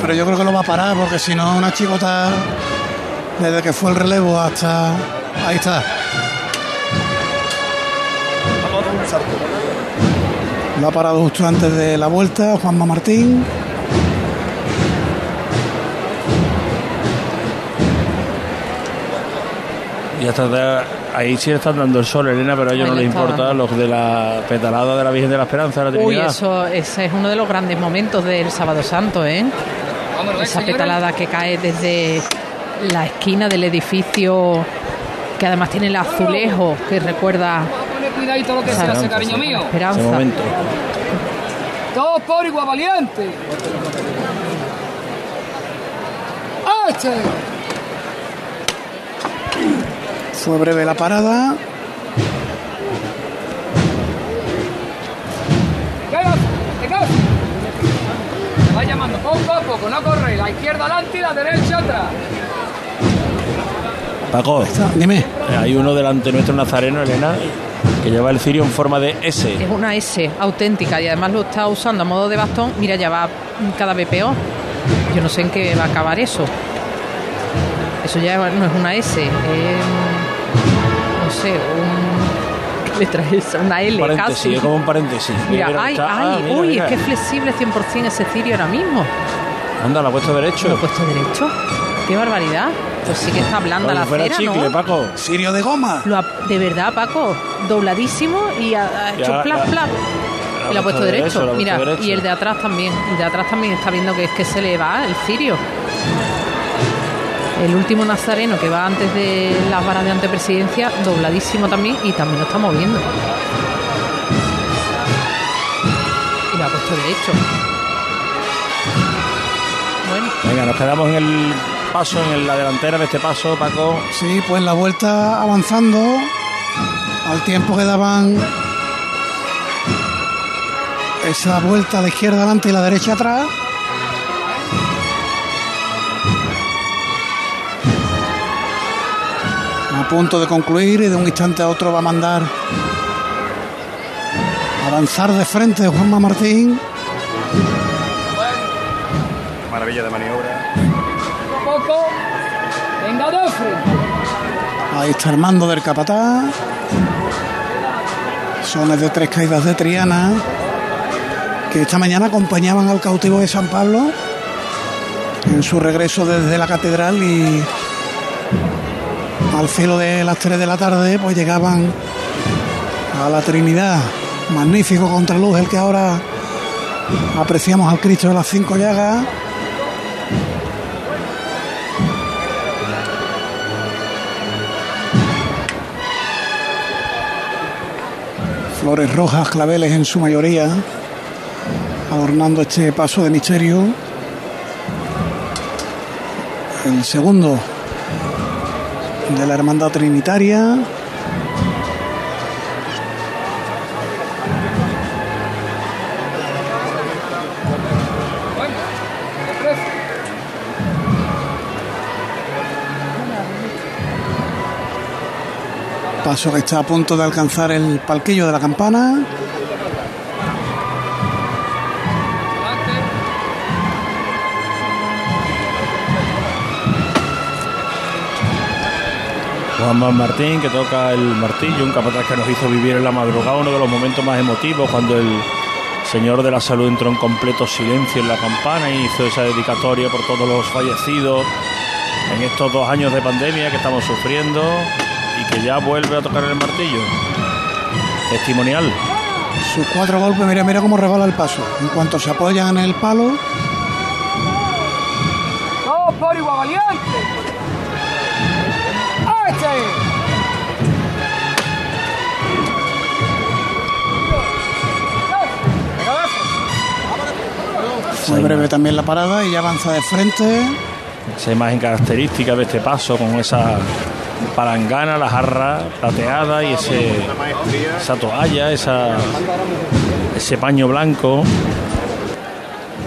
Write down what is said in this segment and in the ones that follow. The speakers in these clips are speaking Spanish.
Pero yo creo que lo va a parar porque si no, una chicota desde que fue el relevo hasta. Ahí está. Lo ha parado justo antes de la vuelta Juanma Martín. Y hasta de- ahí sí le están dando el sol, Elena, pero a ellos Ahí no le les está importa los de la petalada de la Virgen de la Esperanza, la Uy, eso, ese es uno de los grandes momentos del Sábado Santo, ¿eh? Esa petalada que cae desde la esquina del edificio, que además tiene el azulejo que recuerda cuidadito lo que se Esperanza, hace, cariño mío. Ese esperanza. momento. Todos por igual valiente. ¡Este! Fue breve la parada. Va llamando poco a poco, no corre. La izquierda adelante y la derecha atrás. Paco, Dime. eh, hay uno delante nuestro nazareno, Elena, que lleva el cirio en forma de S. Es una S auténtica y además lo está usando a modo de bastón. Mira, ya va cada vez peor. Yo no sé en qué va a acabar eso. Eso ya no es una S, es. Sé, un. ¿Qué letra es esa? Una L paréntesis, casi. es como un paréntesis. Mira, Mira, ay, ay, ah, mira, uy, mira. es que es flexible 100% ese cirio ahora mismo. Anda, lo ha puesto derecho. ¿Lo he puesto derecho? ¡Qué barbaridad! Pues sí que está blanda la fuera cera, chicle, ¿no? Paco. Sirio de goma. Lo ha- de verdad, Paco, dobladísimo y ha, ha hecho Ya, plap. Lo ha Y lo ha puesto derecho. ha Mira, derecho. y el de atrás también. El de atrás también está viendo que es que se le va el cirio. El último nazareno que va antes de las varas de antepresidencia, dobladísimo también y también lo está moviendo. Y lo ha puesto derecho. Bueno, Venga, nos quedamos en el paso, en la delantera de este paso, Paco. Sí, pues la vuelta avanzando al tiempo que daban esa vuelta la izquierda adelante y la derecha atrás. Punto de concluir y de un instante a otro va a mandar avanzar de frente Juanma Martín. Maravilla de maniobra. Poco a poco. Venga de frente. Ahí está Armando del Capataz. Sones de tres caídas de Triana. Que esta mañana acompañaban al cautivo de San Pablo en su regreso desde la catedral y al filo de las 3 de la tarde pues llegaban a la Trinidad. Magnífico contraluz el que ahora apreciamos al Cristo de las cinco llagas. flores rojas, claveles en su mayoría, adornando este paso de misterio. El segundo de la Hermandad Trinitaria. Paso que está a punto de alcanzar el palquillo de la campana. Juan Martín, que toca el martillo, un capataz que nos hizo vivir en la madrugada, uno de los momentos más emotivos, cuando el Señor de la Salud entró en completo silencio en la campana y hizo esa dedicatoria por todos los fallecidos en estos dos años de pandemia que estamos sufriendo y que ya vuelve a tocar el martillo. Testimonial. Sus cuatro golpes, mira, mira cómo rebala el paso. En cuanto se apoyan en el palo, Todos por igual valiente. Fue breve también la parada y ya avanza de frente. Esa imagen característica de este paso con esa palangana, la jarra plateada y ese, esa toalla, esa, ese paño blanco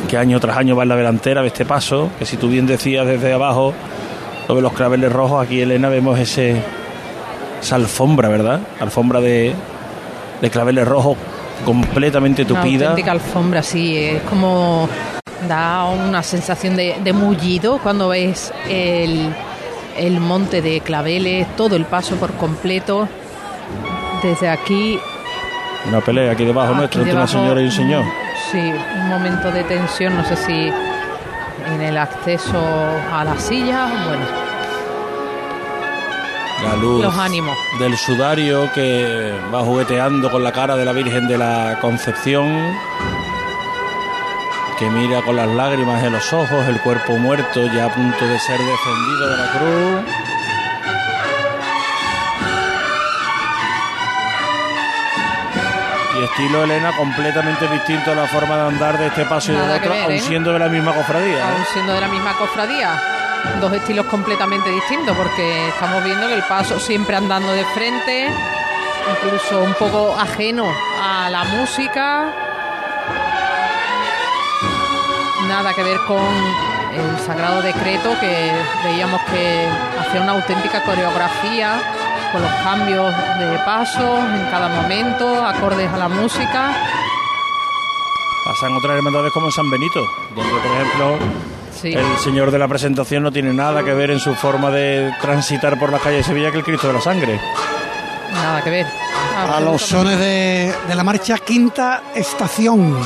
que año tras año va en la delantera de este paso, que si tú bien decías desde abajo, sobre los claveles rojos, aquí Elena vemos ese esa alfombra, ¿verdad? Alfombra de, de claveles rojos completamente una tupida. auténtica alfombra, sí, es como Da una sensación de, de mullido cuando ves el, el monte de claveles, todo el paso por completo. Desde aquí Una pelea aquí debajo Aquí nuestro entre una señora y un señor. Sí, un momento de tensión, no sé si en el acceso a la silla, bueno, La luz Los ánimos. del sudario que va jugueteando con la cara de la Virgen de la Concepción, que mira con las lágrimas en los ojos, el cuerpo muerto ya a punto de ser defendido de la cruz. Y estilo Elena completamente distinto a la forma de andar de este paso y Nada que otro, ver, aun ¿eh? siendo de la misma cofradía. ¿eh? aún siendo de la misma cofradía, dos estilos completamente distintos, porque estamos viendo que el paso siempre andando de frente, incluso un poco ajeno a la música, nada que ver con el sagrado decreto que veíamos que hacía una auténtica coreografía con los cambios de paso en cada momento, acordes a la música. Pasan otras hermandades como en San Benito, donde por ejemplo Sí. el señor de la presentación no tiene nada que ver en su forma de transitar por las calles de Sevilla que el Cristo de la Sangre. Nada que ver. a los sones de, de la marcha Quinta Estación.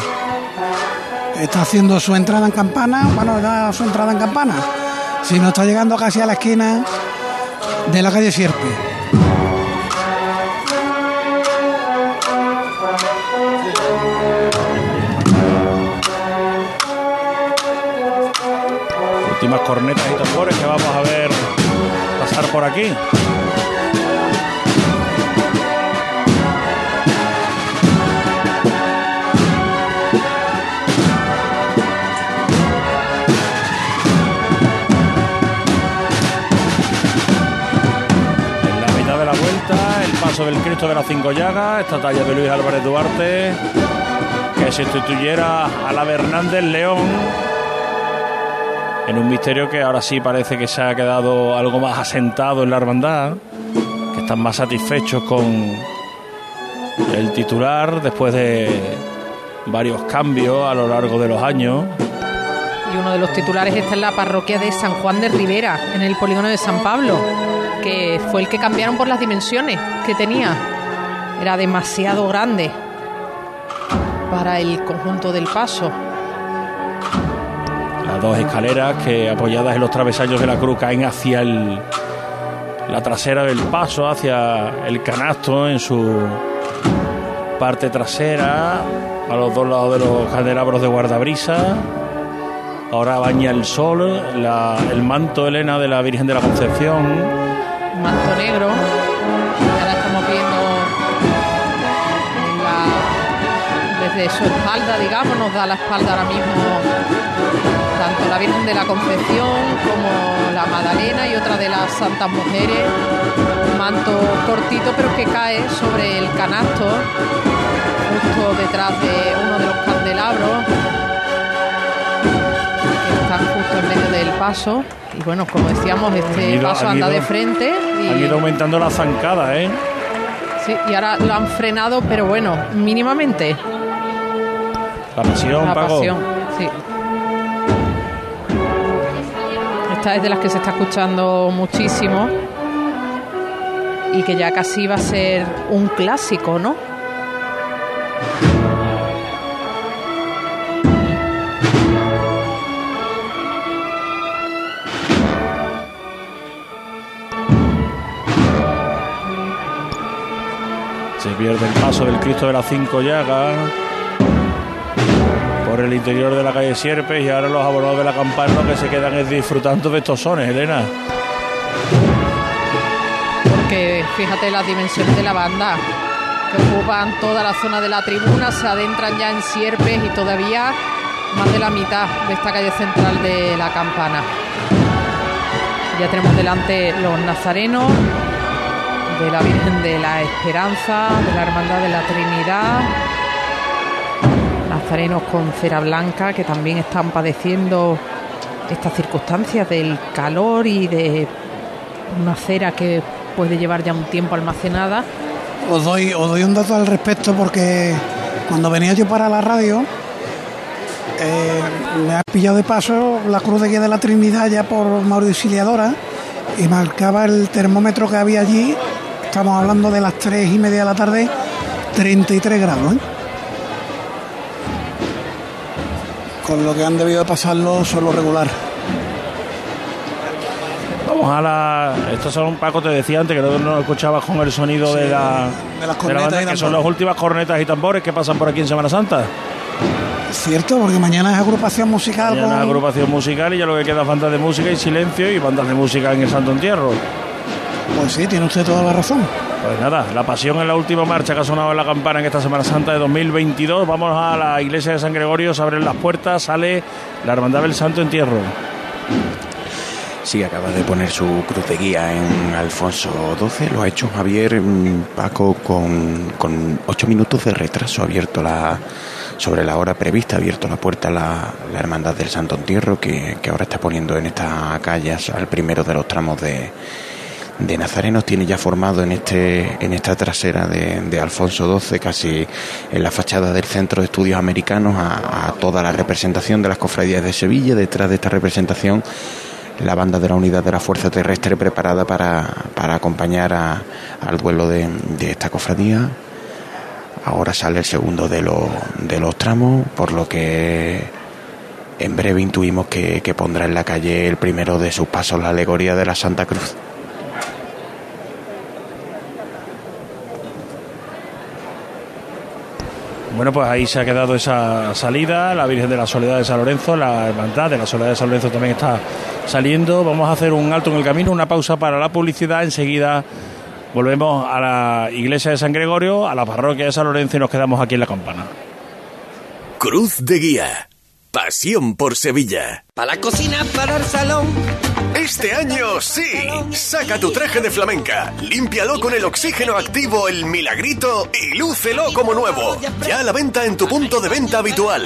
Está haciendo su entrada en campana, bueno, da su entrada en campana. Si no está llegando casi a la esquina de la calle Sierpe. Últimas cornetas y tambores que vamos a ver pasar por aquí. En la mitad de la vuelta, el paso del Cristo de las Cinco Llagas, esta talla de Luis Álvarez Duarte, que sustituyera a la de Hernández León en un misterio que ahora sí parece que se ha quedado algo más asentado en la hermandad, que están más satisfechos con el titular después de varios cambios a lo largo de los años. Y uno de los titulares está en la parroquia de San Juan de Rivera, en el polígono de San Pablo, que fue el que cambiaron por las dimensiones que tenía. Era demasiado grande para el conjunto del paso. Dos escaleras que apoyadas en los travesaños de la cruz caen hacia el, la trasera del paso, hacia el canasto en su parte trasera, a los dos lados de los candelabros de guardabrisa. Ahora baña el sol, la- el manto Elena de la Virgen de la Concepción. manto negro. Ahora estamos viendo desde su espalda, digamos, nos da la espalda ahora mismo tanto la Virgen de la Concepción como la Magdalena y otra de las Santas Mujeres. Un manto cortito pero que cae sobre el canasto, justo detrás de uno de los candelabros que están justo en medio del paso. Y bueno, como decíamos, este ido- paso anda ido- de frente Han y, ido aumentando la zancada, ¿eh? sí, y ahora lo han frenado, pero bueno, mínimamente. La pasión, La pasión, sí. Esta es de las que se está escuchando muchísimo y que ya casi va a ser un clásico, ¿no? Se pierde el paso del Cristo de las Cinco Llagas por el interior de la calle Sierpes y ahora los abonados de la campana lo que se quedan es disfrutando de estos sones, Elena. Porque fíjate las dimensiones de la banda, que ocupan toda la zona de la tribuna, se adentran ya en Sierpes y todavía más de la mitad de esta calle central de la campana. Ya tenemos delante los nazarenos de la Virgen de la Esperanza, de la Hermandad de la Trinidad, nazarenos con cera blanca que también están padeciendo estas circunstancias del calor y de una cera que puede llevar ya un tiempo almacenada. Os doy, un dato al respecto porque cuando venía yo para la radio, eh, me ha pillado de paso la cruz de guía de la Trinidad ya por Mauriciliadora y marcaba el termómetro que había allí, estamos hablando de las tres y media de la tarde, 33 grados. ¿eh? Con lo que han debido pasarlo solo regular. Vamos a la. Estos son, Paco, te decía antes que no, no escuchabas con el sonido de la, de las de la cornetas banda, y que son las últimas cornetas y tambores que pasan por aquí en Semana Santa. Cierto, porque mañana es agrupación musical. Con- agrupación musical y ya lo que queda es bandas de música y silencio y bandas de música en el Santo Entierro. Pues sí, tiene usted toda la razón. Pues nada, la pasión en la última marcha que ha sonado en la campana en esta Semana Santa de 2022. Vamos a la iglesia de San Gregorio, se abren las puertas, sale la Hermandad del Santo Entierro. Sí, acaba de poner su cruz de guía en Alfonso XII. Lo ha hecho Javier mm, Paco con, con ocho minutos de retraso. Ha abierto la, sobre la hora prevista, ha abierto la puerta la, la Hermandad del Santo Entierro, que, que ahora está poniendo en esta calle al primero de los tramos de, de Nazarenos. Tiene ya formado en, este, en esta trasera de, Alfonso XII, casi en la fachada del Centro de Estudios Americanos, a, toda la representación de las cofradías de Sevilla. Detrás de esta representación la banda de la unidad de la Fuerza Terrestre preparada para, para acompañar a- al vuelo de, de esta cofradía. Ahora sale el segundo de, los de los tramos, por lo que en breve intuimos que, que pondrá en la calle el primero de sus pasos la alegoría de la Santa Cruz. Bueno, pues ahí se ha quedado esa salida, la Virgen de la Soledad de San Lorenzo, la Hermandad de la Soledad de San Lorenzo también está saliendo. Vamos a hacer un alto en el camino, una pausa para la publicidad. Enseguida volvemos a la iglesia de San Gregorio, a la parroquia de San Lorenzo y nos quedamos aquí en la campana. Cruz de Guía. Pasión por Sevilla. Para la cocina, para el salón. Este año sí. Saca tu traje de flamenca, límpialo con el oxígeno activo El Milagrito y lúcelo como nuevo. Ya a la venta en tu punto de venta habitual.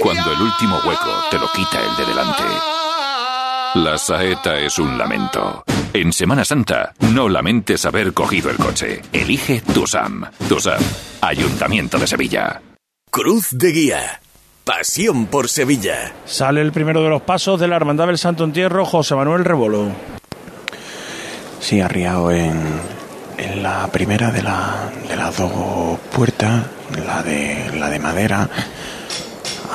Cuando el último hueco te lo quita el de delante. La saeta es un lamento. En Semana Santa, no lamentes haber cogido el coche. Elige Tusam. Tusam, Ayuntamiento de Sevilla. Cruz de Guía. Pasión por Sevilla. Sale el primero de los pasos de la Hermandad del Santo Entierro, José Manuel Rebolo. Sí, arriado en, en la primera de, la, de las dos puertas, la de, la de madera,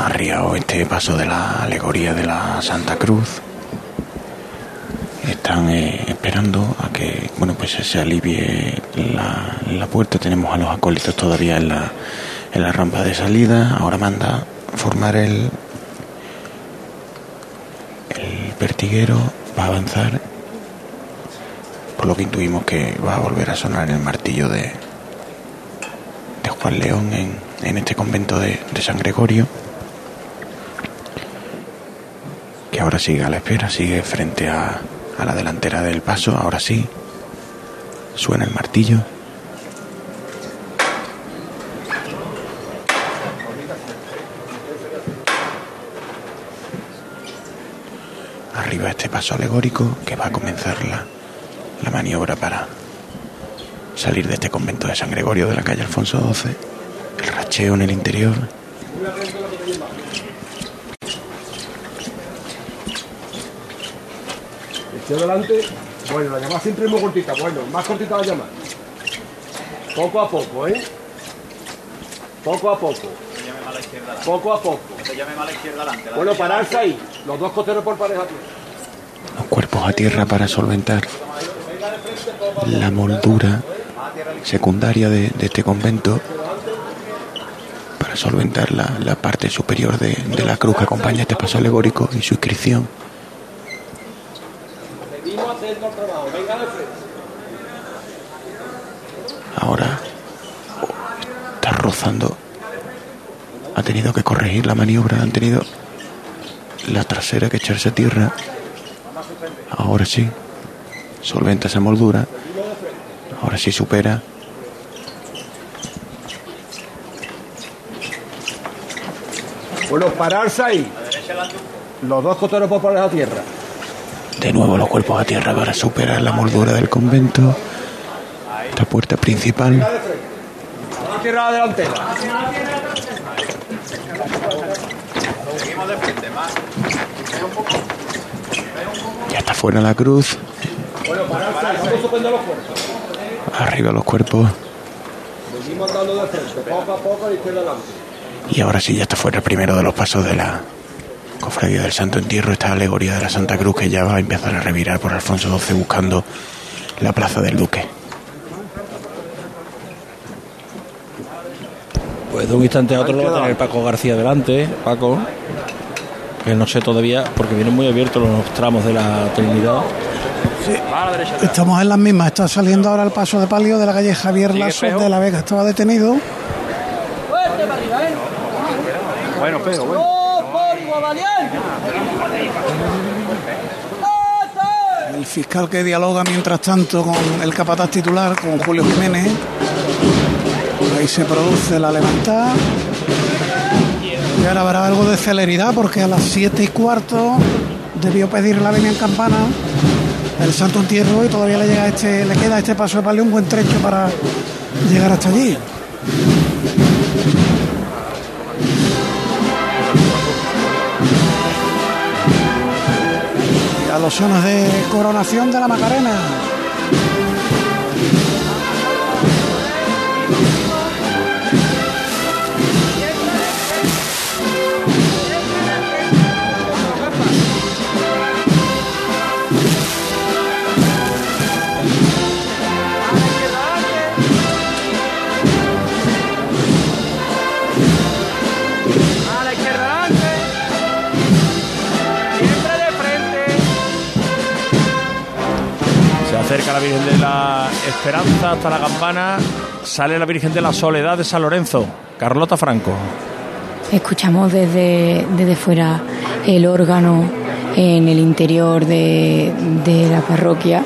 arriado este paso de la alegoría de la Santa Cruz. Están eh, esperando a que bueno pues se alivie la, la puerta. Tenemos a los acólitos todavía en la, en la rampa de salida. Ahora manda formar el, el pertiguero. Va a avanzar por lo que intuimos que va a volver a sonar el martillo de, de Juan León en, en este convento de, de San Gregorio, que ahora sigue a la espera, sigue frente a, a la delantera del paso, ahora sí, suena el martillo. Arriba este paso alegórico que va a comenzar la, la maniobra para salir de este convento de San Gregorio de la calle Alfonso XII, el racheo en el interior. Hacia adelante. Bueno, la llamada siempre es muy cortita. Bueno, más cortita la llamada. Poco a poco, ¿eh? Poco a poco. Poco a poco. Bueno, pararse ahí. Los dos costeros por pareja. Los cuerpos a tierra para solventar la moldura secundaria de, de este convento para solventar la, la parte superior de, de la cruz que acompaña este paso alegórico y su inscripción. Ahora está rozando. Ha tenido que corregir la maniobra, han tenido la trasera que echarse a tierra. Ahora sí, solventa esa moldura. Ahora sí supera. Bueno, pararse ahí. Los dos costeros por pareja a tierra. De nuevo los cuerpos a tierra para superar la moldura del convento. Esta puerta principal. La. Ya está fuera la cruz. Arriba los cuerpos. La. Y ahora sí ya está fuera el primero de los pasos de la cofradía del Santo Entierro, esta alegoría de la Santa Cruz que ya va a empezar a revirar por Alfonso XII buscando la plaza del Duque. Pues de un instante a otro lo va a tener Paco García delante, Paco, que no sé todavía, porque vienen muy abiertos los tramos de la Trinidad. Estamos en las mismas. Está saliendo ahora el paso de palio de la calle Javier Lasso de la Vega. Estaba detenido. Fuerte para arriba, ¿eh? Bueno, pero bueno. ¡Oh, por igual, El fiscal que dialoga mientras tanto con el capataz titular, con Julio Jiménez. Ahí se produce la levantada. Y ahora habrá algo de celeridad porque a las 7 y cuarto debió pedir la venia en campana el Santo Entierro y todavía le llega este, le queda este paso de palio un buen trecho para llegar hasta allí. Los sones de coronación de la Macarena. Acerca la Virgen de la Esperanza hasta la campana. Sale la Virgen de la Soledad de San Lorenzo. Carlota Franco. Escuchamos desde, desde fuera el órgano en el interior de, de la parroquia,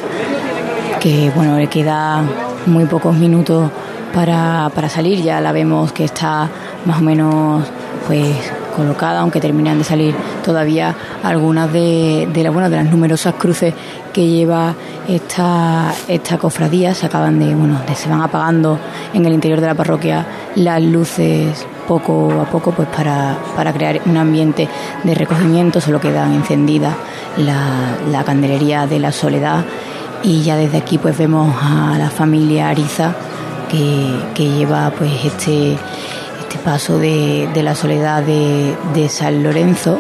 que bueno, le queda muy pocos minutos para, para salir, ya la vemos que está más o menos pues colocada, aunque terminan de salir todavía algunas de, de, la, bueno, de las numerosas cruces que lleva esta, esta cofradía, se acaban de, bueno, se van apagando en el interior de la parroquia las luces poco a poco pues para, para crear un ambiente de recogimiento, solo quedan encendidas la, la candelería de la soledad. Y ya desde aquí pues vemos a la familia Ariza que, que lleva pues este, este paso de, de la soledad de, de San Lorenzo.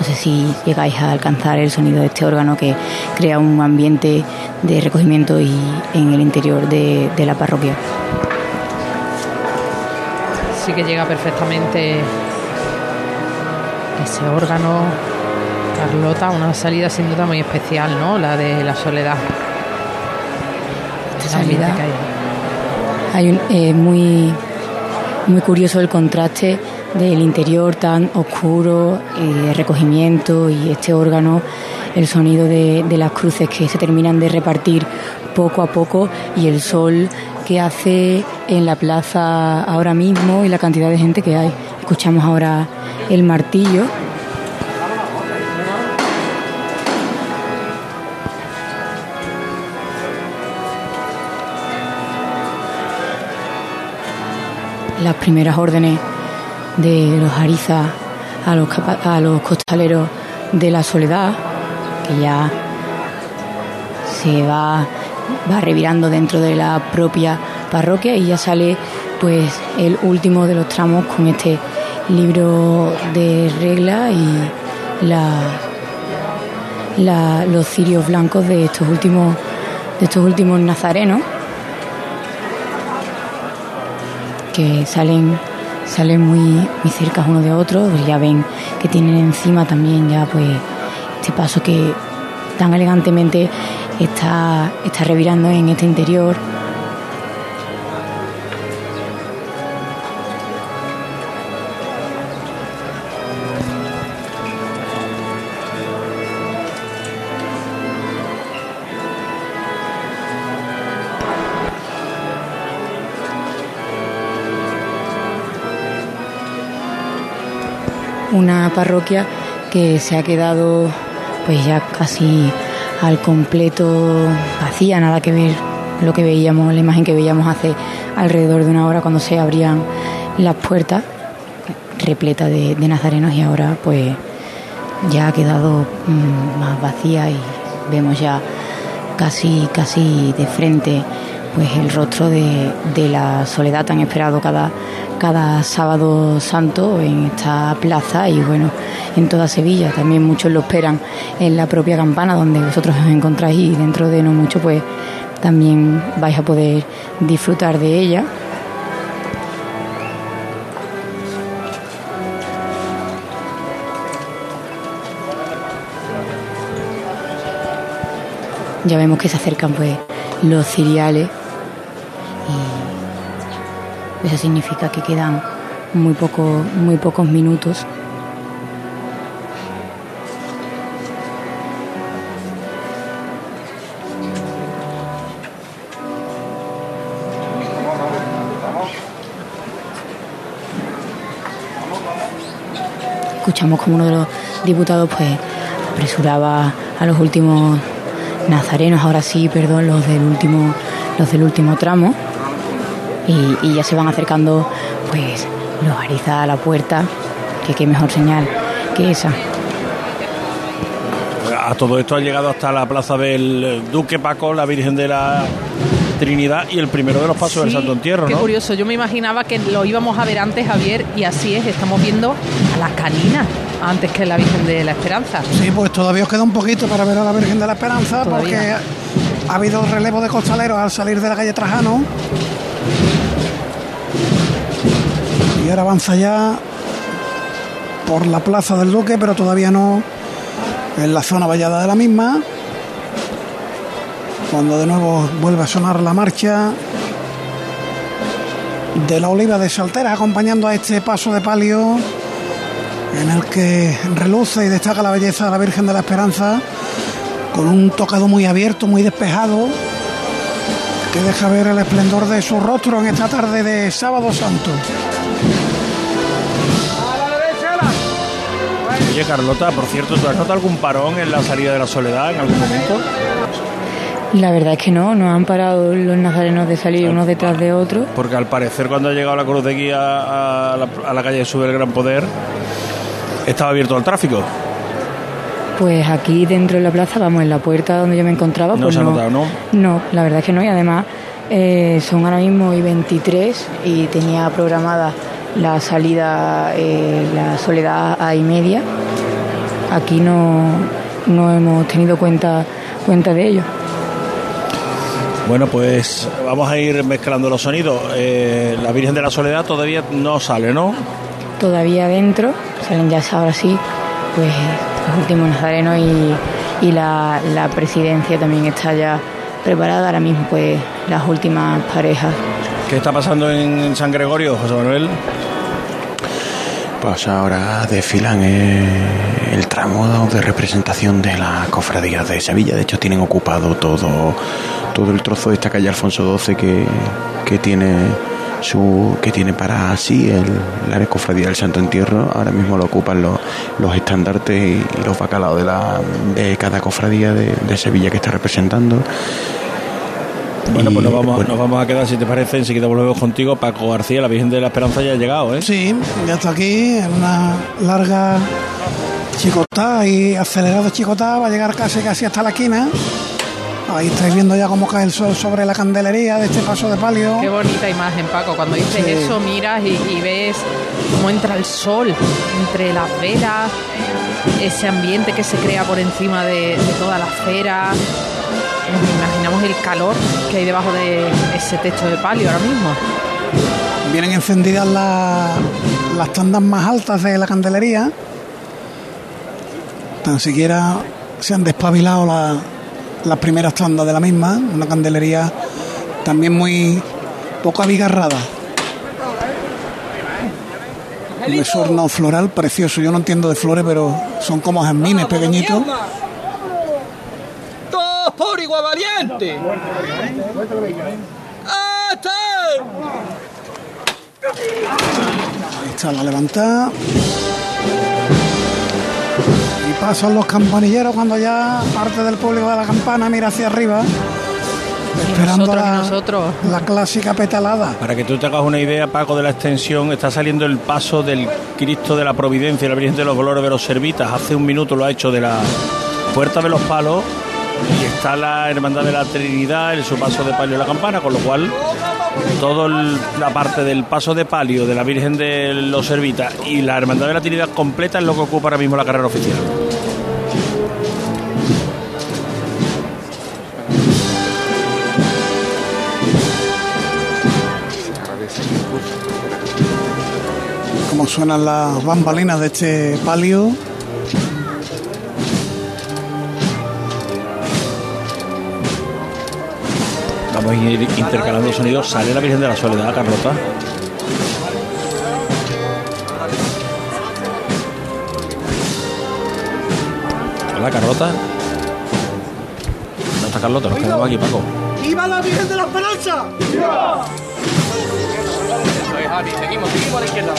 No sé si llegáis a alcanzar el sonido de este órgano que crea un ambiente de recogimiento y en el interior de, de la parroquia. Sí que llega perfectamente ese órgano, Carlota, una salida sin duda muy especial, ¿no? La de la soledad. Esta salida. Hay un, eh, muy, muy curioso el contraste del interior tan oscuro, eh, recogimiento y este órgano, el sonido de, de las cruces que se terminan de repartir poco a poco y el sol que hace en la plaza ahora mismo y la cantidad de gente que hay. Escuchamos ahora el martillo. las primeras órdenes de los arizas a los, a los costaleros de la soledad, que ya se va, va revirando dentro de la propia parroquia y ya sale pues el último de los tramos con este libro de regla y los cirios blancos de estos últimos de estos últimos nazarenos que salen salen muy, muy cerca uno de otro, pues ya ven que tienen encima también ya pues este paso que tan elegantemente está, está revirando en este interior una parroquia que se ha quedado pues ya casi al completo vacía, nada que ver lo que veíamos, la imagen que veíamos hace alrededor de una hora cuando se abrían las puertas repleta de, nazarenos y ahora pues ya ha quedado mm, más vacía y vemos ya casi casi de frente pues el rostro de, de la soledad tan esperado cada cada sábado santo en esta plaza y bueno, en toda Sevilla. También muchos lo esperan en la propia campana donde vosotros os encontráis y dentro de no mucho pues también vais a poder disfrutar de ella. Ya vemos que se acercan pues los ciriales eso significa que quedan muy, poco, muy pocos minutos. Escuchamos como uno de los diputados pues apresuraba a los últimos nazarenos, ahora sí, perdón, los del último, los del último tramo y, ya se van acercando pues los arizas a la puerta, que qué mejor señal que esa. A todo esto ha llegado hasta la plaza del Duque Paco, la Virgen de la Trinidad y el primero de los pasos del Santo Entierro. Qué curioso, yo me imaginaba que lo íbamos a ver antes, Javier, y así es, estamos viendo a la canina antes que la Virgen de la Esperanza. Sí, pues todavía os queda un poquito para ver a la Virgen de la Esperanza, porque ha habido relevo de costaleros al salir de la calle Trajano avanza ya por la plaza del Duque, pero todavía no en la zona vallada de la misma. Cuando de nuevo vuelve a sonar la marcha de la Oliva de Saltera, acompañando a este paso de palio en el que reluce y destaca la belleza de la Virgen de la Esperanza, con un tocado muy abierto, muy despejado, que deja ver el esplendor de su rostro en esta tarde de sábado santo. Oye, Carlota, por cierto, ¿tú has notado algún parón en la salida de la soledad en algún momento? La verdad es que no, no han parado los nazarenos de salir unos detrás de otros. Porque al parecer cuando ha llegado la cruz de guía a la, calle Sube el Gran Poder, estaba abierto al tráfico. Pues aquí dentro de la plaza, vamos, en la puerta donde yo me encontraba. No pues se ha notado, ¿no? No, la verdad es que no, y además eh, son ahora mismo y 23 y tenía programada la salida, eh, la soledad a y media. Aquí no, no hemos tenido cuenta, cuenta de ello. Bueno, pues vamos a ir mezclando los sonidos. Eh, la Virgen de la Soledad todavía no sale, ¿no? Todavía adentro, salen ya ahora sí, pues los últimos nazarenos y, y la, la presidencia también está ya preparada. Ahora mismo, pues las últimas parejas. ¿Qué está pasando en San Gregorio, José Manuel? Pues ahora desfilan eh, el tramo de representación de la cofradía de Sevilla. De hecho, tienen ocupado todo, todo el trozo de esta calle Alfonso XII que, que tiene su que tiene para sí el, la cofradía del Santo Entierro. Ahora mismo lo ocupan los, los estandartes y, los bacalaos de, la, de cada cofradía de, de Sevilla que está representando. Bueno, pues nos vamos, nos vamos a quedar, si te parece, enseguida volvemos contigo. Paco García, la Virgen de la Esperanza ya ha llegado, ¿eh? Sí, ya está aquí, en una larga chicotada y acelerado chicotada, va a llegar casi casi hasta la esquina. Ahí estáis viendo ya cómo cae el sol sobre la candelería de este paso de palio. Qué bonita imagen, Paco. Cuando dices Sí. eso, miras y, y ves cómo entra el sol entre las velas, ese ambiente que se crea por encima de, de toda la acera. Nos imaginamos el calor que hay debajo de ese techo de palio ahora mismo. Vienen encendidas la- las tandas más altas de la candelería. Tan siquiera se han despabilado la- las primeras tandas de la misma. Una candelería también muy poco abigarrada. Un desorno floral precioso. Yo no entiendo de flores, pero son como jazmines pequeñitos. ¡Todos por igual valiente! ¡Hasta! Ahí está la levantada. Y pasan los campanilleros cuando ya parte del público de la campana mira hacia arriba. Esperando nosotros, y la, nosotros. la clásica petalada. Para que tú te hagas una idea, Paco, de la extensión, está saliendo el paso del Cristo de la Providencia, la Virgen de los Dolores de los Servitas. Hace un minuto lo ha hecho de la Puerta de los Palos y está la Hermandad de la Trinidad en su paso de palio de la campana, con lo cual toda la parte del paso de palio de la Virgen de los Servitas y la Hermandad de la Trinidad completa es lo que ocupa ahora mismo la carrera oficial. Suenan las bambalinas de este palio. Vamos a ir intercalando sonidos. Sale la Virgen de la Soledad, Carlota. Hola, Carlota. No está Carlota, nos quedamos aquí, Paco. ¡Viva la Virgen de la Esperanza! Javi. Seguimos, seguimos a la izquierda.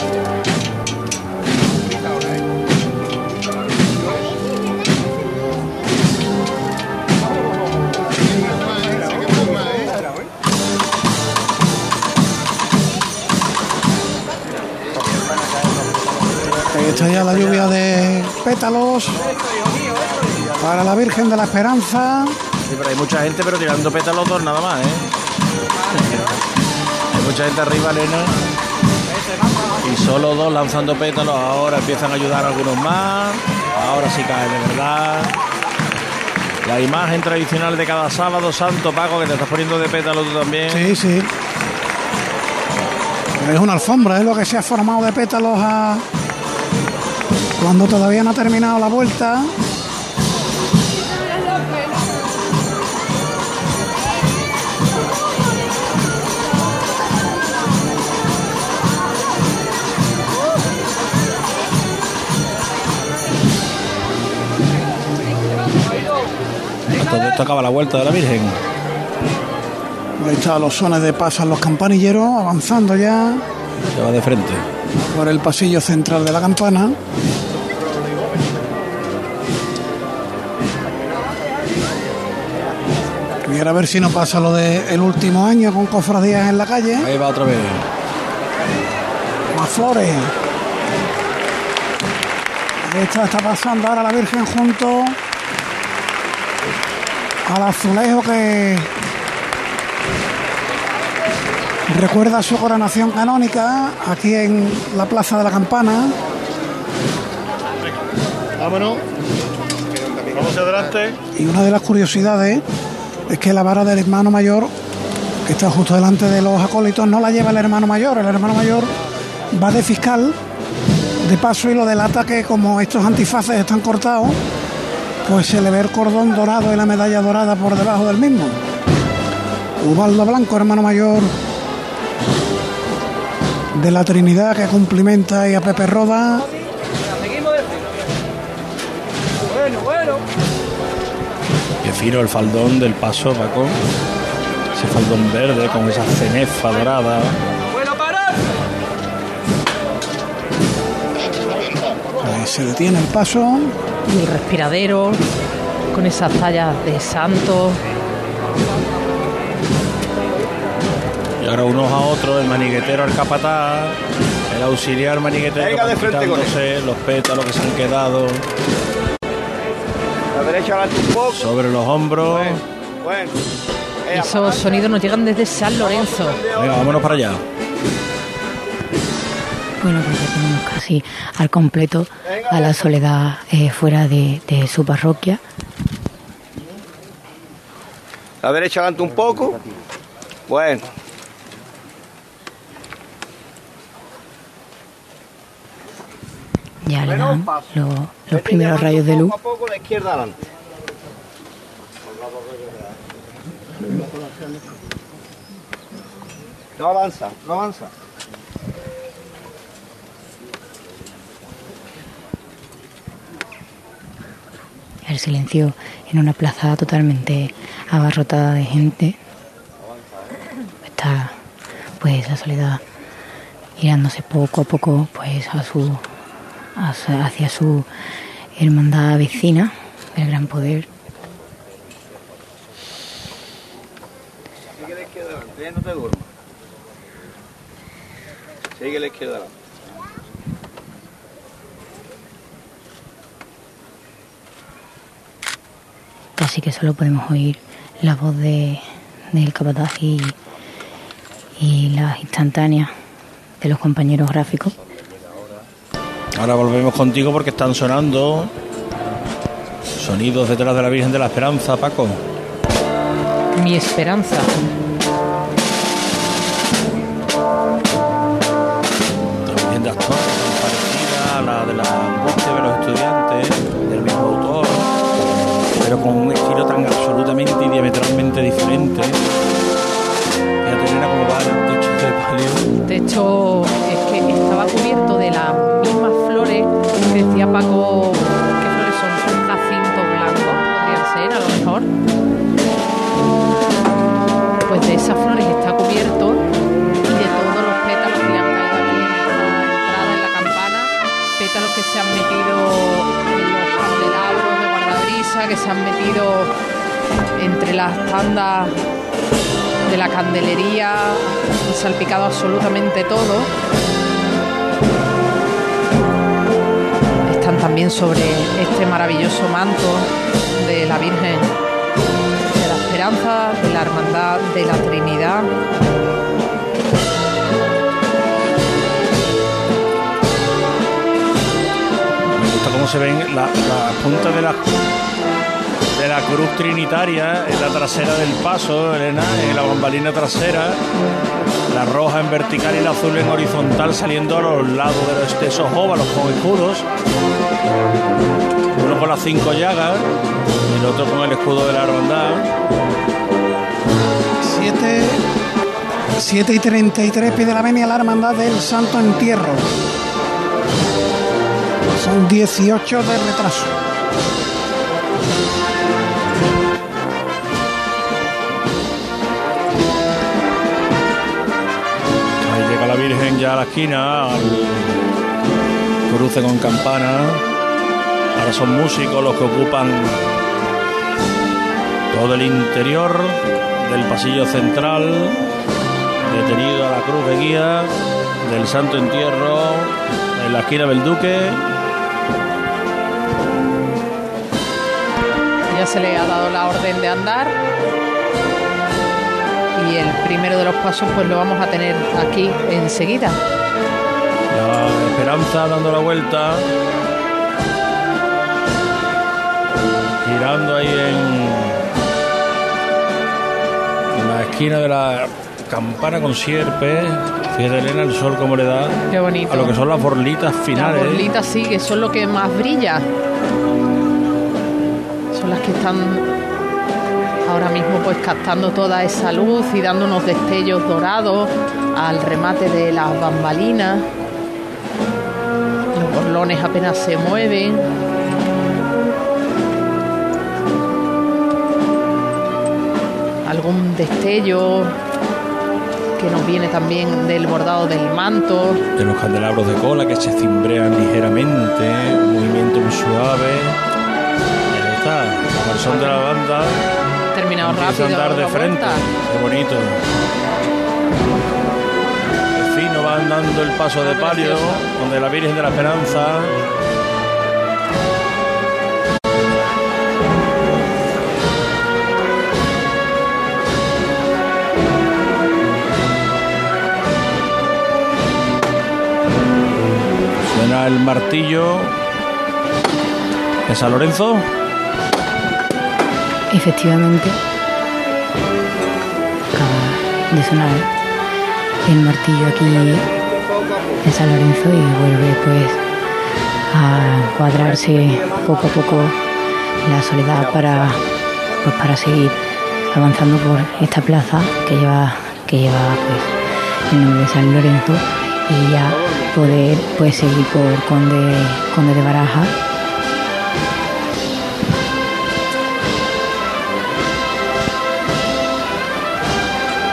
Está ya la lluvia de pétalos para la Virgen de la Esperanza. Sí, pero hay mucha gente, pero tirando pétalos dos nada más, ¿eh? Hay mucha gente arriba, Elena. Y solo dos lanzando pétalos. Ahora empiezan a ayudar algunos más. Ahora sí cae de verdad. La imagen tradicional de cada sábado santo, Paco, que te estás poniendo de pétalos tú también. Sí, sí. Es una alfombra, es lo que se ha formado de pétalos a... cuando todavía no ha terminado la vuelta. Todo esto acaba la vuelta de la Virgen. Ahí están los sones de pasan los campanilleros avanzando ya Se va de frente. Por el pasillo central de la campana. Y ahora a ver si no pasa lo del último año con cofradías en la calle. Ahí va otra vez. Más flores. Está, está pasando ahora la Virgen junto al azulejo que recuerda su coronación canónica aquí en la Plaza de la Campana. Vámonos. Vamos adelante. Y una de las curiosidades es que la vara del hermano mayor, que está justo delante de los acólitos, no la lleva el hermano mayor. El hermano mayor va de fiscal, de paso, y lo delata que como estos antifaces están cortados, pues se le ve el cordón dorado y la medalla dorada por debajo del mismo. Ubaldo Blanco, hermano mayor de la Trinidad, que cumplimenta ahí a Pepe Roda. Bueno, bueno. Qué fino el faldón del paso, Paco. Ese faldón verde con esa cenefa dorada. Bueno, parar. Ahí se detiene el paso. Y el respiradero, con esas tallas de santos. Unos a otros, el maniguetero al capataz, el auxiliar maniguetero Venga, de frente con quitándose los pétalos que se han quedado La derecha adelante un poco. sobre los hombros. Bueno. Esos sonidos nos llegan desde San Lorenzo. Venga, vámonos para allá. Bueno, pues ya tenemos casi al completo a la soledad eh, fuera de, de su parroquia. La derecha adelante un poco. Bueno. Ya le dan lo- los primeros rayos de luz. Poco a poco la izquierda adelante. No avanza, no avanza. El silencio en una plaza totalmente abarrotada de gente. Está pues la soledad girándose poco a poco pues a su hacia su hermandad vecina, el gran poder. Sigue la izquierda adelante, no te duermas. Sigue la izquierda adelante. Así que solo podemos oír la voz de del capataz y, y las instantáneas de los compañeros gráficos. Ahora volvemos contigo porque están sonando sonidos detrás de la Virgen de la Esperanza, Paco. Mi esperanza. Otra Virgen de actores parecida a la de la angustia de los estudiantes, del mismo autor, pero con un estilo tan absolutamente y diametralmente diferente. Fíjate, Elena, cómo va el techo de palio. De absolutamente todo. Están también sobre este maravilloso manto de la Virgen de la Esperanza, de la Hermandad de la Trinidad. Me gusta cómo se ven la- las puntas de la, de la cruz trinitaria en la trasera del paso, Elena, en la bambalina trasera. La roja en vertical y la azul en horizontal saliendo a los lados de, los, esos óvalos con escudos. Uno con las cinco llagas y el otro con el escudo de la hermandad. 7, 7 y 33 pide la venia a la hermandad del Santo Entierro. Son 18 de retraso. Virgen ya a la esquina, cruce con campana. Ahora son músicos los que ocupan todo el interior del pasillo central, detenido a la cruz de guía del Santo Entierro en la esquina del Duque. Ya se le ha dado la orden de andar. Y el primero de los pasos pues lo vamos a tener aquí enseguida. La Esperanza dando la vuelta. Girando ahí en, en la esquina de la campana con sierpe. Fíjate Elena el sol como le da Qué bonito. a lo que son las borlitas Las finales. borlitas sí, que son lo que más brilla. Son las que están ahora mismo pues captando toda esa luz y dando unos destellos dorados al remate de las bambalinas. Los borlones apenas se mueven. Algún destello que nos viene también del bordado del manto. De los candelabros de cola que se cimbrean ligeramente, movimiento muy suave. Ahí está, la versión de la banda terminado rápido. andar de frente. Qué bonito. El fino va andando el paso de palio, donde la Virgen de la Esperanza. El martillo de San Lorenzo. Efectivamente, acaba de sonar el martillo aquí en San Lorenzo y vuelve pues a cuadrarse poco a poco la soledad para pues para seguir avanzando por esta plaza que lleva que lleva pues el nombre de San Lorenzo y ya poder pues seguir por Conde Conde de Baraja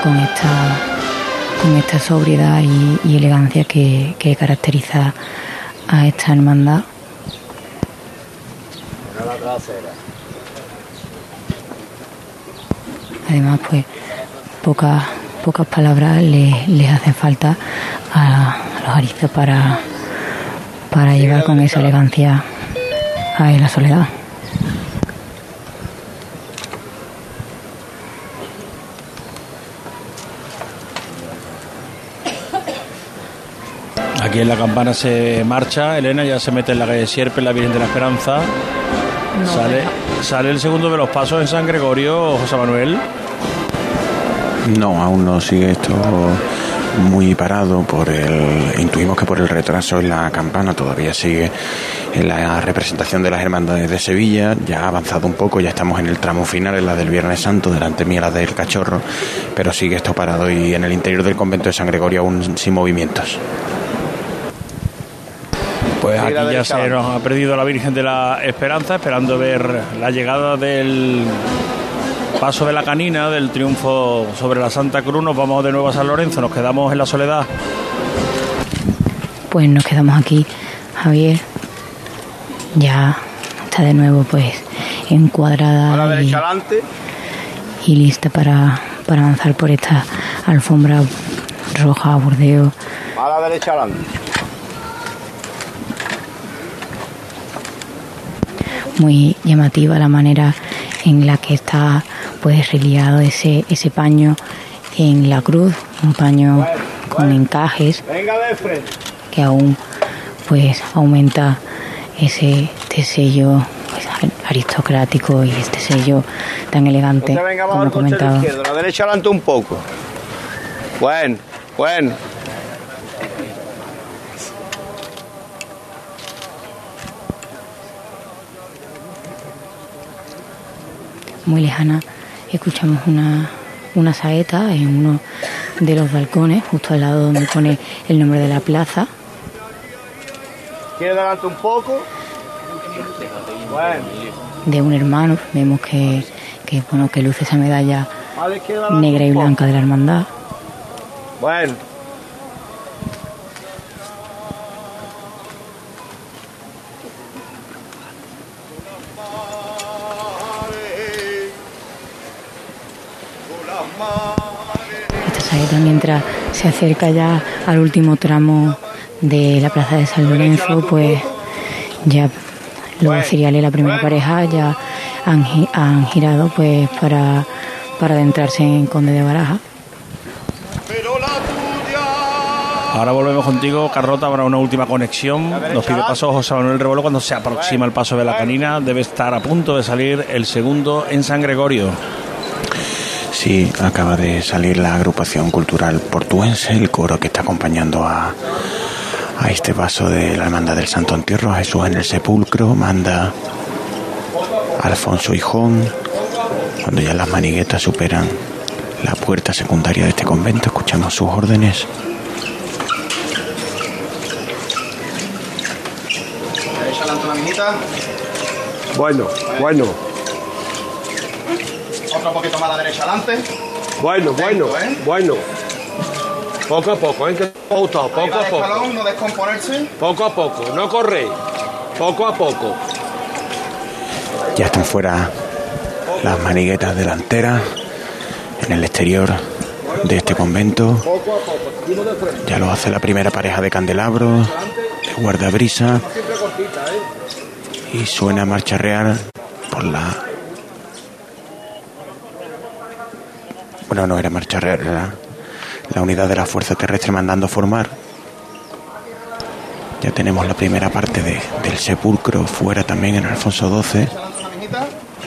con esta con esta sobriedad y, y elegancia que, que caracteriza a esta hermandad. Además, pues pocas pocas palabras le- les hacen falta a, los aristas para, para llevar con esa elegancia a la soledad. Aquí en la campana se marcha, Elena ya se mete en la calle Sierpe, en la Virgen de la Esperanza. sale, sale el segundo de los pasos en San Gregorio, José Manuel. No, aún no sigue esto muy parado por el intuimos que por el retraso en la campana todavía sigue en la representación de las hermandades de Sevilla ya ha avanzado un poco ya estamos en el tramo final en la del Viernes Santo delante mía la del Cachorro pero sigue esto parado y en el interior del convento de San Gregorio aún sin movimientos Pues aquí ya se nos ha perdido la Virgen de la Esperanza, esperando ver la llegada del paso de la canina, del triunfo sobre la Santa Cruz. Nos vamos de nuevo a San Lorenzo, nos quedamos en la soledad. Pues nos quedamos aquí, Javier. Ya está de nuevo pues encuadrada y, adelante. y lista para, para avanzar por esta alfombra roja bordeo. A la derecha adelante. Muy llamativa la manera en la que está pues reliado ese, ese paño en la cruz, un paño con encajes que aún pues aumenta ese este sello pues, aristocrático y este sello tan elegante abajo como comentaba. la derecha adelante un poco. Bueno, bueno. Muy lejana escuchamos una, una saeta en uno de los balcones, justo al lado donde pone el nombre de la plaza. Izquierda adelante un poco. Bueno. de un hermano. Vemos que, que, bueno que luce esa medalla negra y blanca de la hermandad. Bueno. Mientras se acerca ya al último tramo de la plaza de San Lorenzo, pues ya los cereales, la primera pareja, ya han, gi- han girado pues para, para adentrarse en Conde de Baraja. Ahora volvemos contigo, Carlota, para una última conexión. Nos pide paso José Manuel Rebolo cuando se aproxima el paso de la canina. Debe estar a punto de salir el segundo en San Gregorio. Sí, acaba de salir la agrupación cultural portuense, el coro que está acompañando a, a este paso de la Hermandad del Santo Entierro, a Jesús en el sepulcro, manda Alfonso Hijón, cuando ya las maniguetas superan la puerta secundaria de este convento, escuchamos sus órdenes. Bueno, bueno. Otro poquito más a la derecha adelante. Bueno, bueno, bueno. Poco a poco, ¿eh? Que poco a poco. no descomponerse. Poco a poco, no corréis. Poco a poco. Ya están fuera las maniguetas delanteras en el exterior de este convento. Ya lo hace la primera pareja de candelabros, de guardabrisa, ¿eh? y suena marcha real por la... Bueno, no era marcha real, era la unidad de la Fuerza Terrestre mandando formar. Ya tenemos la primera parte de, del sepulcro fuera también en Alfonso XII.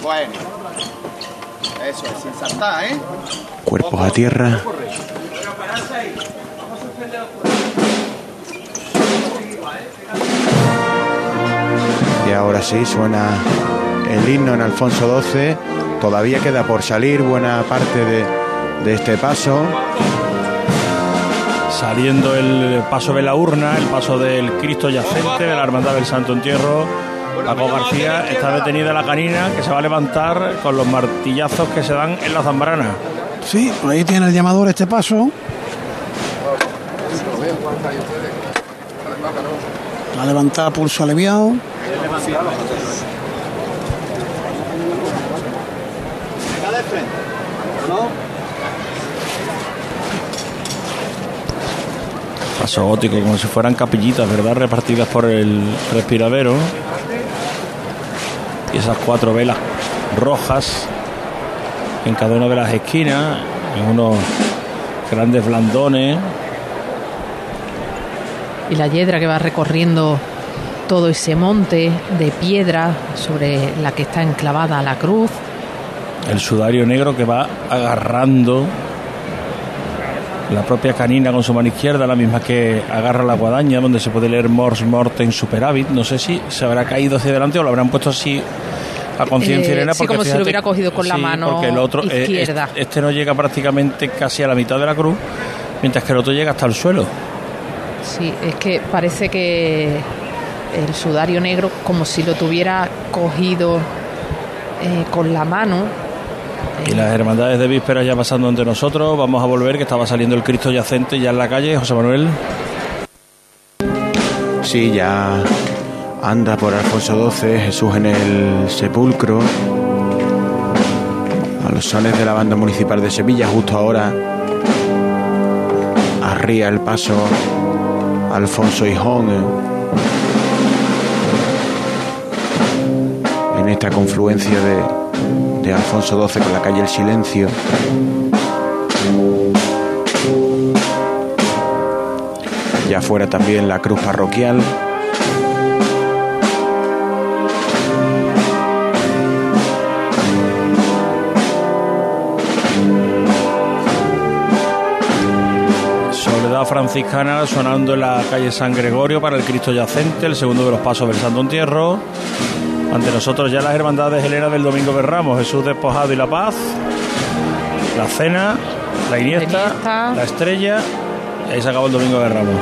Bueno. Eso es, sin saltar, ¿eh? Cuerpos a tierra. Y ahora sí suena el himno en Alfonso XII. Todavía queda por salir buena parte de, de este paso. Saliendo el paso de la urna, el paso del Cristo yacente, de la Hermandad del Santo Entierro. Paco García está detenida la canina que se va a levantar con los martillazos que se dan en la zambrana. Sí, por ahí tiene el llamador este paso. Va a levantar pulso aliviado. Venga de frente. ¿No? Paso gótico, como si fueran capillitas, ¿verdad? Repartidas por el respiradero. Y esas cuatro velas rojas en cada una de las esquinas, en unos grandes blandones. Y la hiedra que va recorriendo todo ese monte de piedra sobre la que está enclavada la cruz. El sudario negro que va agarrando la propia canina con su mano izquierda, la misma que agarra la guadaña, donde se puede leer Mors Morten Superávit. No sé si se habrá caído hacia adelante o lo habrán puesto así a conciencia, Eh, Elena, sí, porque como si lo hubiera cogido con la mano porque el otro, eh, izquierda. este, este no llega prácticamente casi a la mitad de la cruz, mientras que el otro llega hasta el suelo. Sí, es que parece que el sudario negro, como si lo tuviera cogido eh, con la mano. Y las hermandades de vísperas ya pasando entre nosotros. Vamos a volver, que estaba saliendo el Cristo yacente ya en la calle. José Manuel. Sí, ya anda por Alfonso XII, Jesús en el sepulcro. A los sones de la banda municipal de Sevilla, justo ahora arría el paso Alfonso Hijón. eh, En esta confluencia de, Alfonso XII con la calle El Silencio. Ya fuera también la cruz parroquial. Soledad franciscana sonando en la calle San Gregorio para el Cristo yacente, el segundo de los pasos del Santo Entierro. Ante nosotros ya las hermandades Helena del Domingo de Ramos, Jesús despojado y la paz, la cena, la iniesta, Iniesta. la estrella, y ahí se acabó el Domingo de Ramos.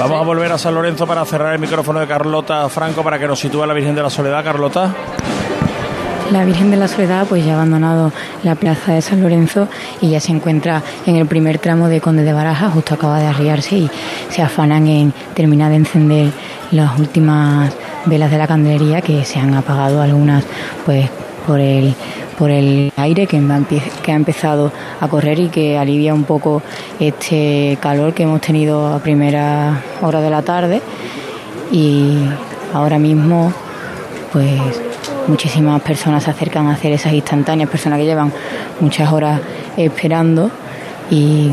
Vamos a volver a San Lorenzo para cerrar el micrófono de Carlota Franco para que nos sitúe la Virgen de la Soledad, Carlota. La Virgen de la Soledad pues ya ha abandonado la plaza de San Lorenzo y ya se encuentra en el primer tramo de Conde de Baraja, justo acaba de arriarse y se afanan en terminar de encender las últimas velas de la candelería que se han apagado algunas pues por el por el aire que, que ha empezado a correr y que alivia un poco este calor que hemos tenido a primera hora de la tarde. Y ahora mismo pues muchísimas personas se acercan a hacer esas instantáneas, personas que llevan muchas horas esperando. Y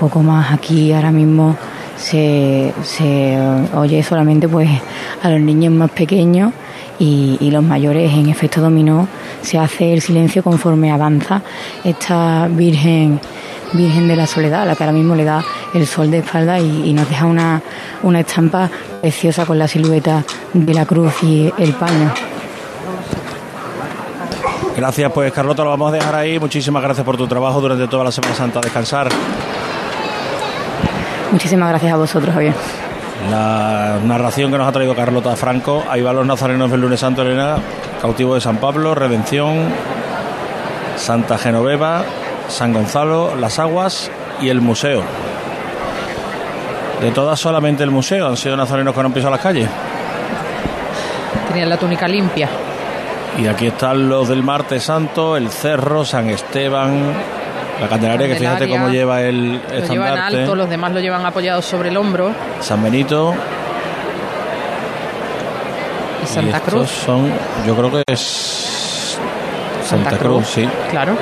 poco más aquí ahora mismo se, se oye solamente pues a los niños más pequeños y, los mayores en efecto dominó se hace el silencio conforme avanza esta Virgen Virgen de la Soledad, la que ahora mismo le da el sol de espalda y, nos deja una, una estampa preciosa con la silueta de la cruz y el paño. Gracias, pues Carlota, lo vamos a dejar ahí. Muchísimas gracias por tu trabajo durante toda la Semana Santa. Descansar. Muchísimas gracias a vosotros, Javier. La narración que nos ha traído Carlota Franco. Ahí van los nazarenos del lunes santo, Elena. Cautivo de San Pablo, Redención, Santa Genoveva, San Gonzalo, Las Aguas y el museo. De todas, solamente el museo. Han sido nazarenos que no han pisado las calles. Tenían la túnica limpia. Y aquí están los del Martes Santo, el Cerro, San Esteban, la Candelaria, que fíjate cómo lleva el Lo llevan estandarte. alto, los demás lo llevan apoyados sobre el hombro. San Benito. Y Santa estos Cruz. son, yo creo que es Santa, Santa Cruz, Cruz, sí. Claro.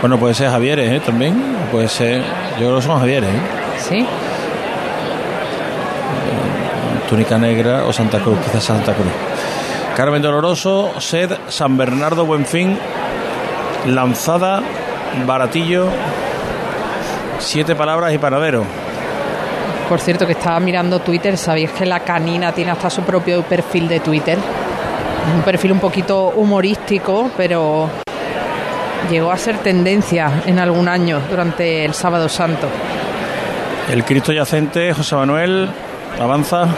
Bueno, puede ser Javieres, ¿eh? También. Puede ser, yo creo que son Javieres, ¿eh? Sí. túnica negra o Santa Cruz, quizás Santa Cruz. Carmen Doloroso, Sed, San Bernardo, Buenfín, Lanzada, Baratillo, siete palabras y panadero. Por cierto, que estaba mirando Twitter, ¿sabéis que la canina tiene hasta su propio perfil de Twitter? Un perfil un poquito humorístico, pero llegó a ser tendencia en algún año durante el Sábado Santo. El Cristo yacente, José Manuel, avanza.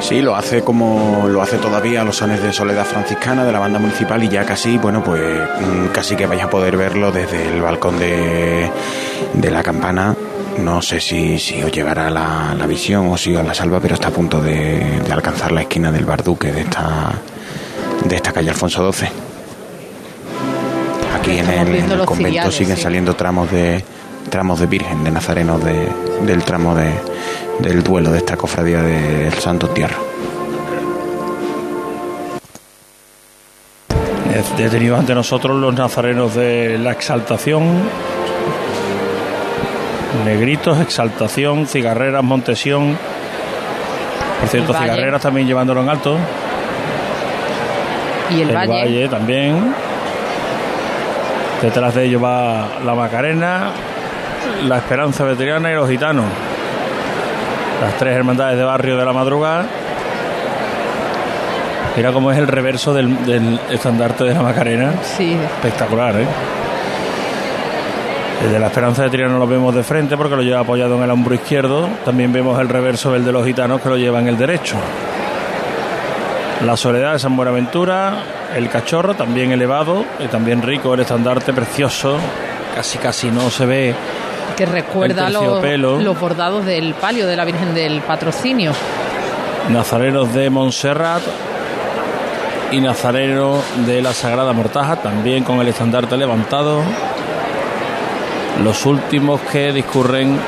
Sí, lo hace como lo hace todavía los sones de Soledad Franciscana de la banda municipal y ya casi, bueno, pues mm, casi que vais a poder verlo desde el balcón de, de la campana. No sé si, si os llegará la, la visión o si os la salva, pero está a punto de, de alcanzar la esquina del Barduque de esta, de esta calle Alfonso XII. Aquí en el, en convento ciriales, siguen sí. saliendo tramos de tramos de Virgen, de Nazareno, de, del tramo de, del duelo de esta cofradía del Santo Tierra. Detenidos ante nosotros los nazarenos de la exaltación. Negritos, exaltación, cigarreras, montesión. Por cierto, El Valle. cigarreras también llevándolo en alto. Y el, Valle, también. Detrás de ellos va la Macarena, la Esperanza Veterana y los Gitanos. Las tres hermandades de barrio de la madrugada. Mira cómo es el reverso del, del estandarte de la Macarena. Sí. Espectacular, ¿eh? El de la Esperanza de Triano lo vemos de frente porque lo lleva apoyado en el hombro izquierdo. También vemos el reverso del de los gitanos que lo lleva en el derecho. La Soledad de San Buenaventura, el cachorro también elevado y también rico, el estandarte precioso. Casi casi no se ve que recuerda los, los bordados del palio de la Virgen del Patrocinio. Nazarenos de Montserrat y Nazareno de la Sagrada Mortaja, también con el estandarte levantado. Los últimos que discurren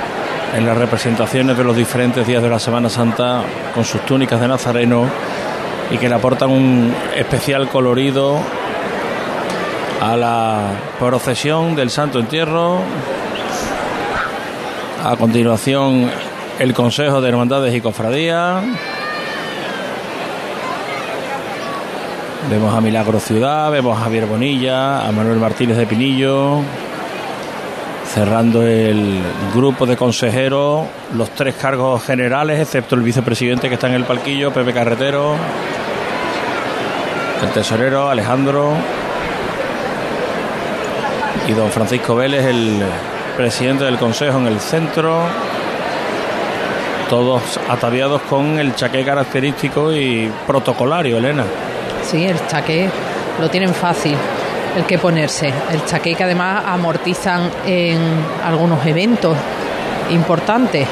en las representaciones de los diferentes días de la Semana Santa con sus túnicas de Nazareno y que le aportan un especial colorido a la procesión del Santo Entierro. A continuación, el Consejo de Hermandades y Cofradías. Vemos a Milagro Ciudad, vemos a Javier Bonilla, a Manuel Martínez de Pinillo, cerrando el grupo de consejeros, los tres cargos generales, excepto el vicepresidente que está en el palquillo, Pepe Carretero, el tesorero Alejandro. Y don Francisco Vélez, el presidente del consejo en el centro, todos ataviados con el chaqué característico y protocolario, Elena. Sí, el chaqué lo tienen fácil el que ponerse. El chaqué que además amortizan en algunos eventos importantes.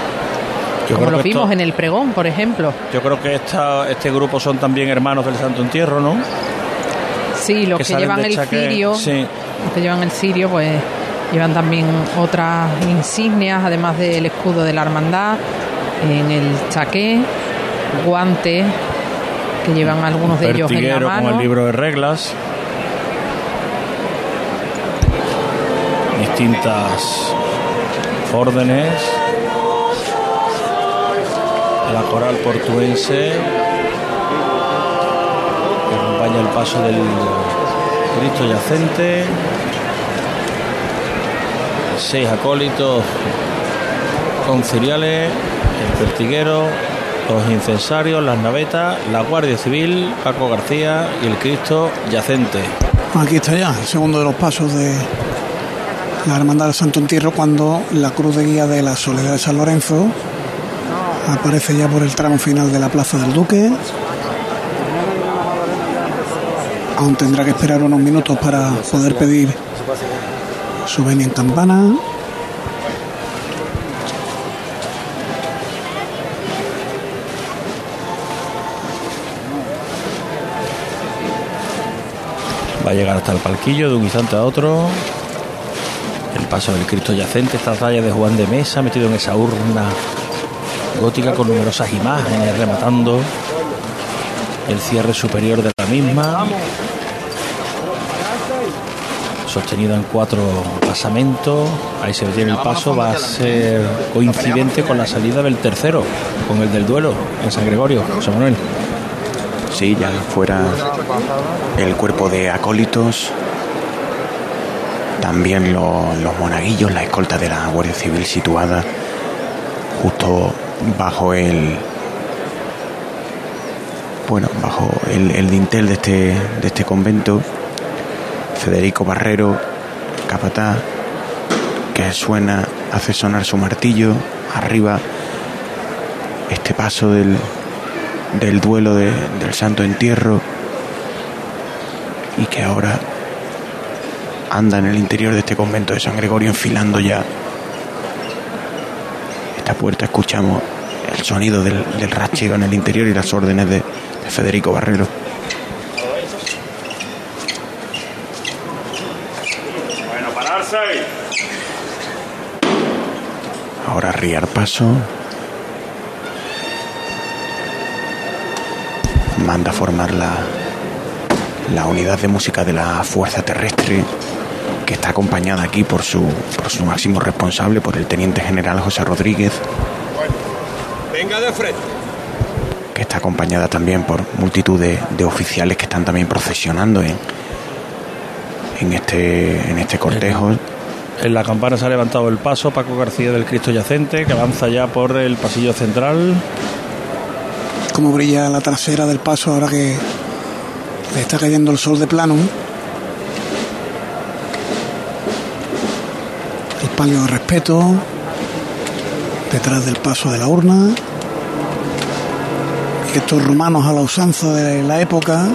Yo como lo que vimos esto- en el pregón, por ejemplo. Yo creo que esta, este grupo son también hermanos del Santo Entierro, ¿no? Sí, los que, salen llevan el cirio, sí. los que llevan el cirio, pues llevan también otras insignias, además del escudo de la hermandad, en el chaqué, guantes, que llevan algunos de ellos en la mano. con el libro de reglas. Distintas órdenes. La coral portuense que acompaña el paso del Cristo yacente. Seis acólitos conciliales, el pertiguero, los incensarios, las navetas, la Guardia Civil, Paco García y el Cristo yacente. Aquí está ya, el segundo de los pasos de la Hermandad del Santo Entierro cuando la cruz de guía de la Soledad de San Lorenzo aparece ya por el tramo final de la Plaza del Duque. Aún tendrá que esperar unos minutos para poder pedir su venia en campana. Va a llegar hasta el palquillo de un instante a otro. El paso del Cristo yacente, esta talla de Juan de Mesa metido en esa urna gótica con numerosas imágenes rematando el cierre superior de la misma. Sostenido en cuatro pasamentos. Ahí se tiene el paso, va a ser coincidente con la salida del tercero, con el del duelo en San Gregorio, José Manuel. Sí, ya fuera el cuerpo de acólitos, también lo- los monaguillos, la escolta de la Guardia Civil situada justo bajo el bueno, bajo el, el dintel de este, de este convento, Federico Barrero, capataz, que suena, hace sonar su martillo, arriba este paso del, del duelo de- del Santo Entierro y que ahora anda en el interior de este convento de San Gregorio enfilando ya esta puerta. Escuchamos el sonido del, del en el interior y las órdenes de, de Federico Barrero Bueno, pararse. Ahora riar paso manda formar la, la unidad de música de la Fuerza Terrestre que está acompañada aquí por su, por su máximo responsable, por el Teniente General José Rodríguez, Venga de frente. que está acompañada también por multitud de, de oficiales que están también procesionando en, en, este, en este cortejo. En la campana se ha levantado el paso Paco García del Cristo Yacente, que avanza ya por el pasillo central. Cómo brilla la trasera del paso ahora que le está cayendo el sol de plano. El palio de respeto detrás del paso de la urna. Estos romanos a la usanza de la época.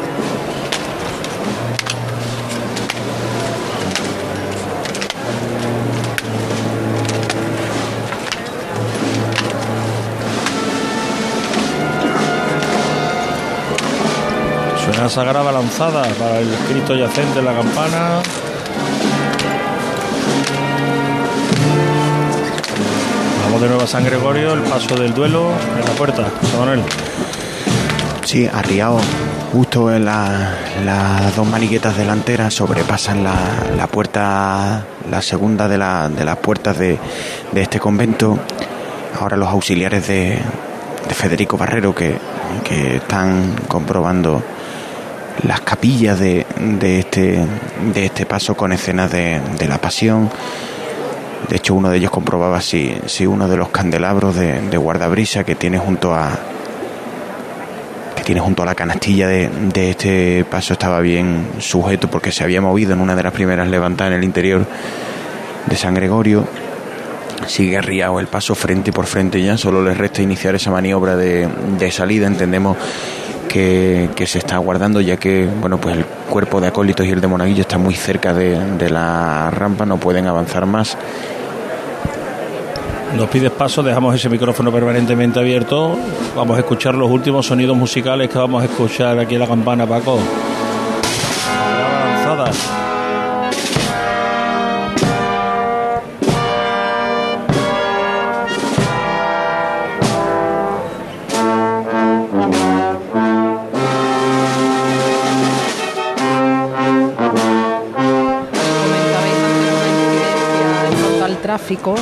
Sagrada lanzada para el Cristo Yacente en la campana. Vamos de nuevo a San Gregorio, el paso del duelo en la puerta. Manuel. Sí, arriado justo en la- las dos maniquetas delanteras sobrepasan la, la puerta, la segunda de, la- de las puertas de, de este convento. Ahora los auxiliares de, de Federico Barrero que, que están comprobando las capillas de, de este, de este paso con escenas de, de la pasión. De hecho, uno de ellos comprobaba si, si uno de los candelabros de, guardabrisa que tiene junto a, que tiene junto a la canastilla de, de este paso estaba bien sujeto porque se había movido en una de las primeras levantadas en el interior de San Gregorio. Sigue arriado el paso frente por frente ya, solo les resta iniciar esa maniobra de, de salida. Entendemos que, se está guardando ya que bueno pues el cuerpo de acólitos y el de monaguillo está muy cerca de, la rampa, no pueden avanzar más. Nos pides paso, dejamos ese micrófono permanentemente abierto. Vamos a escuchar los últimos sonidos musicales que vamos a escuchar aquí en la campana, Paco. Sagrada tráfico,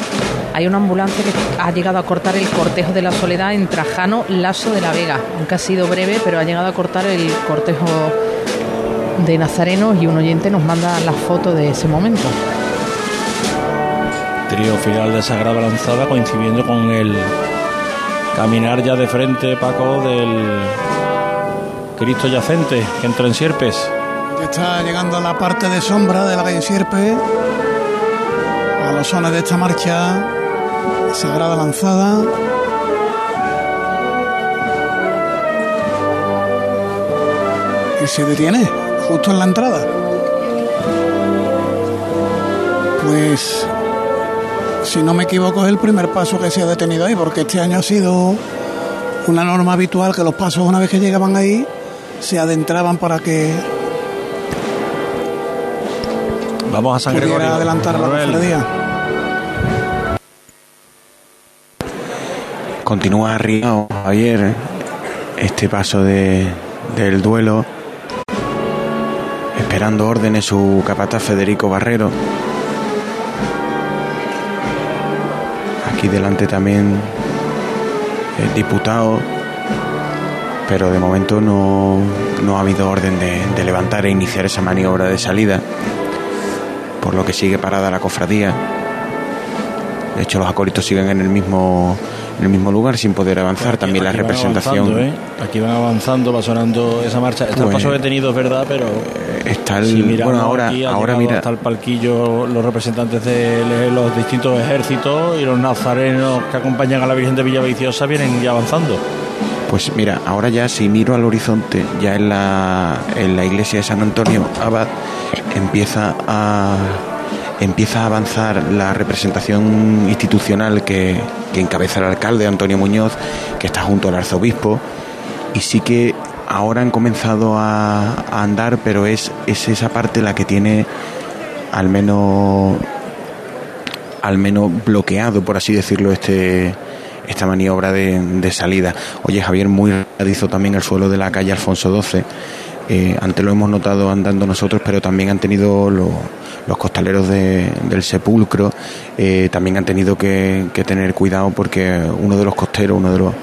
hay una ambulancia que ha llegado a cortar el cortejo de la soledad en Trajano Lasso de la Vega. Aunque ha sido breve, pero ha llegado a cortar el cortejo de nazarenos y un oyente nos manda la foto de ese momento. Trío final de Sagrada Lanzada coincidiendo con el caminar ya de frente, Paco, del Cristo Yacente que entra en Sierpes. Ya está llegando a la parte de sombra de la calle Sierpe, a los sones de esta marcha sagrada lanzada. Y se detiene justo en la entrada. Pues, si no me equivoco, es el primer paso que se ha detenido ahí, porque este año ha sido una norma habitual que los pasos, una vez que llegaban ahí, se adentraban para que Vamos a San Gregorio. adelantar la cofradía. Continúa arriado ayer este paso de, del duelo. esperando órdenes su capataz Federico Barrero. Aquí delante también el diputado, pero de momento no, no ha habido orden de, de levantar e iniciar esa maniobra de salida, por lo que sigue parada la cofradía. De hecho, los acólitos siguen en el mismo en el mismo lugar sin poder avanzar. También la Aquí representación ¿eh? Aquí van avanzando, va sonando esa marcha. Está el Pues, paso detenido, es verdad, pero. está el- si miramos bueno, ahora- aquí, ahora mira- hasta el palquillo los representantes de los distintos ejércitos y los nazarenos que acompañan a la Virgen de Villaviciosa vienen ya avanzando. Pues mira, ahora ya si miro al horizonte, ya en la, en la iglesia de San Antonio Abad empieza a empieza a avanzar la representación institucional que, que encabeza el alcalde Antonio Muñoz, que está junto al arzobispo, y sí que ahora han comenzado a, andar, pero es, es esa parte la que tiene al menos al menos bloqueado, por así decirlo, este esta maniobra de, de salida. Oye, Javier, muy radizo también el suelo de la calle Alfonso XII. Eh, antes lo hemos notado andando nosotros, pero también han tenido lo- los costaleros de- del sepulcro, eh, también han tenido que, que tener cuidado porque uno de los costeros, uno de los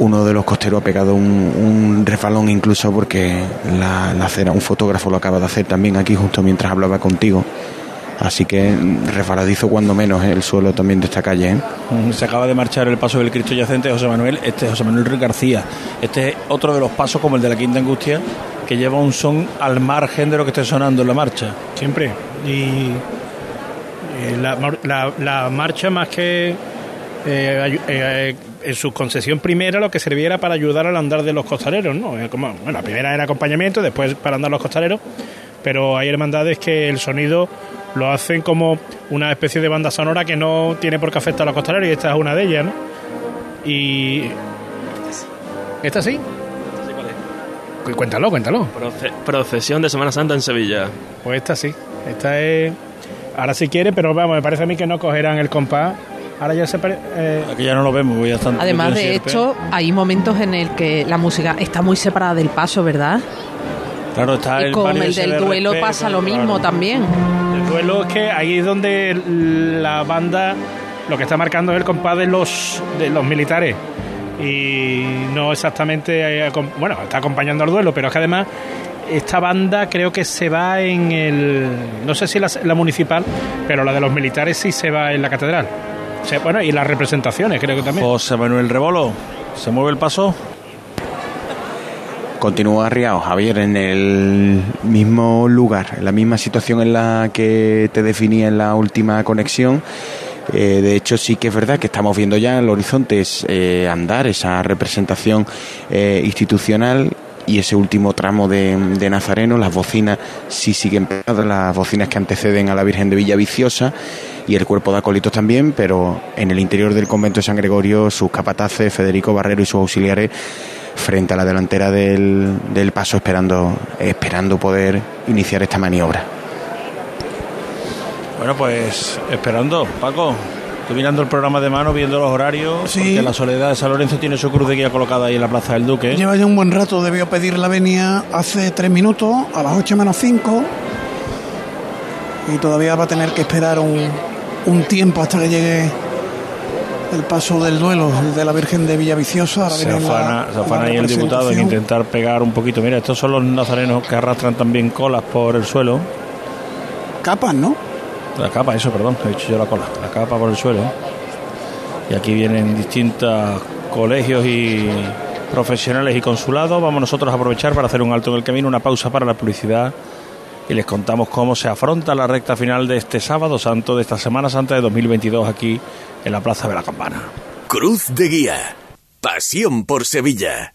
uno de los costeros ha pegado un, un resbalón incluso porque la, la acera, un fotógrafo lo acaba de hacer también aquí justo mientras hablaba contigo. Así que resbaladizo cuando menos el suelo también de esta calle. ¿eh? Se acaba de marchar el paso del Cristo yacente de José Manuel. Este es José Manuel Ruiz García. Este es otro de los pasos, como el de la Quinta Angustia, que lleva un son al margen de lo que esté sonando en la marcha. Siempre. Y eh, la, mar- la- la marcha más que eh, eh, en su concesión primera lo que servía para ayudar al andar de los costaleros, ¿no? Como, bueno, la primera era acompañamiento, después para andar los costaleros, pero hay hermandades que el sonido lo hacen como una especie de banda sonora que no tiene por qué afectar a los costaleros y esta es una de ellas, ¿no? Y... ¿Esta sí? Cu- Cuéntalo, cuéntalo. Proce- procesión de Semana Santa en Sevilla. Pues esta sí. Esta es. Ahora si quiere, pero vamos, me parece a mí que no cogerán el compás. Ahora ya se. pare- eh, Aquí ya no lo vemos, voy a estar. Además de hecho, hay momentos en el que la música está muy separada del paso, ¿verdad? Claro, está y el con el del de duelo respeto, pasa lo mismo claro. también. El duelo es que ahí es donde la banda lo que está marcando es el compás de los, de los militares. Y no exactamente. eh, Bueno, está acompañando al duelo, pero es que además esta banda creo que se va en el. No sé si la, municipal, pero la de los militares sí se va en la catedral. Bueno, y las representaciones creo que también. José Manuel Rebolo, ¿se mueve el paso? Continúa arriado, Javier, en el mismo lugar, en la misma situación en la que te definía en la última conexión. Eh, de hecho, sí que es verdad que estamos viendo ya el horizonte eh, andar esa representación eh, institucional y ese último tramo de, de Nazareno. Las bocinas sí siguen pegadas, las bocinas que anteceden a la Virgen de Villaviciosa y el cuerpo de acólitos también, pero en el interior del convento de San Gregorio, sus capataces, Federico Barrero y sus auxiliares frente a la delantera del, del paso esperando, esperando poder iniciar esta maniobra. Bueno, pues esperando, Paco. Estoy mirando el programa de mano, viendo los horarios, Sí. porque la Soledad de San Lorenzo tiene su cruz de guía colocada ahí en la Plaza del Duque. Lleva ya un buen rato, debió pedir la venia hace tres minutos, a las 8 menos 5. Y todavía va a tener que esperar un, un tiempo hasta que llegue el paso del duelo, el de la Virgen de Villaviciosa. Ahora Se la- se afana ahí el diputado en intentar pegar un poquito. Mira, estos son los nazarenos que arrastran también colas por el suelo. Capas, ¿no? La capa, eso, perdón, he dicho yo la cola. La capa por el suelo. Y aquí vienen distintos colegios y profesionales y consulados. Vamos nosotros a aprovechar para hacer un alto en el camino, una pausa para la publicidad. Y les contamos cómo se afronta la recta final de este sábado santo, de esta Semana Santa de 2022 aquí en la Plaza de la Campana. Cruz de Guía. Pasión por Sevilla.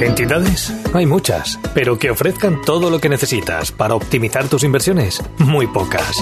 ¿Entidades? Hay muchas, pero que ofrezcan todo lo que necesitas para optimizar tus inversiones, muy pocas.